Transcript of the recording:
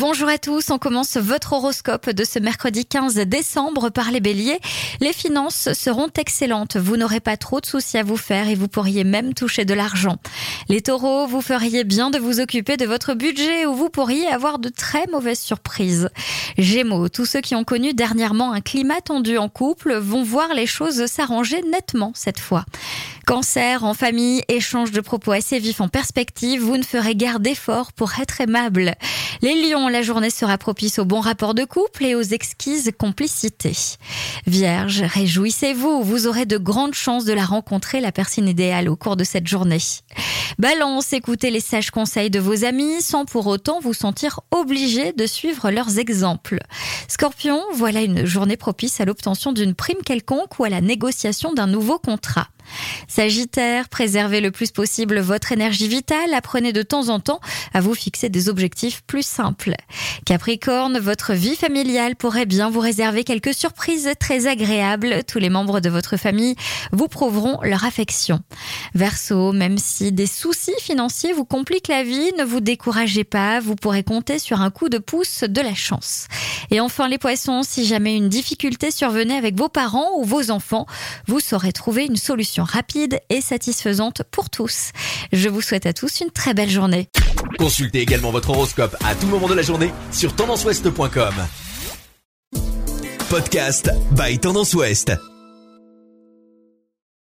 Bonjour à tous, on commence votre horoscope de ce mercredi 15 décembre par les béliers. Les finances seront excellentes, vous n'aurez pas trop de soucis à vous faire et vous pourriez même toucher de l'argent. Les taureaux, vous feriez bien de vous occuper de votre budget ou vous pourriez avoir de très mauvaises surprises. Gémeaux, tous ceux qui ont connu dernièrement un climat tendu en couple vont voir les choses s'arranger nettement cette fois. Cancer, en famille, échange de propos assez vifs en perspective, vous ne ferez guère d'efforts pour être aimable. Les lions, la journée sera propice aux bons rapports de couple et aux exquises complicités. Vierge, réjouissez-vous, vous aurez de grandes chances de la rencontrer, la personne idéale, au cours de cette journée. Balance, écoutez les sages conseils de vos amis sans pour autant vous sentir obligé de suivre leurs exemples. Scorpion, voilà une journée propice à l'obtention d'une prime quelconque ou à la négociation d'un nouveau contrat. Sagittaire, préservez le plus possible votre énergie vitale, apprenez de temps en temps à vous fixer des objectifs plus simples. Capricorne, votre vie familiale pourrait bien vous réserver quelques surprises très agréables. Tous les membres de votre famille vous prouveront leur affection. Verseau, même si des soucis financiers vous compliquent la vie, ne vous découragez pas, vous pourrez compter sur un coup de pouce de la chance. Et enfin les poissons, si jamais une difficulté survenait avec vos parents ou vos enfants, vous saurez trouver une solution rapide et satisfaisante pour tous. Je vous souhaite à tous une très belle journée. Consultez également votre horoscope à tout moment de la journée sur tendanceouest.com. Podcast by Tendance Ouest.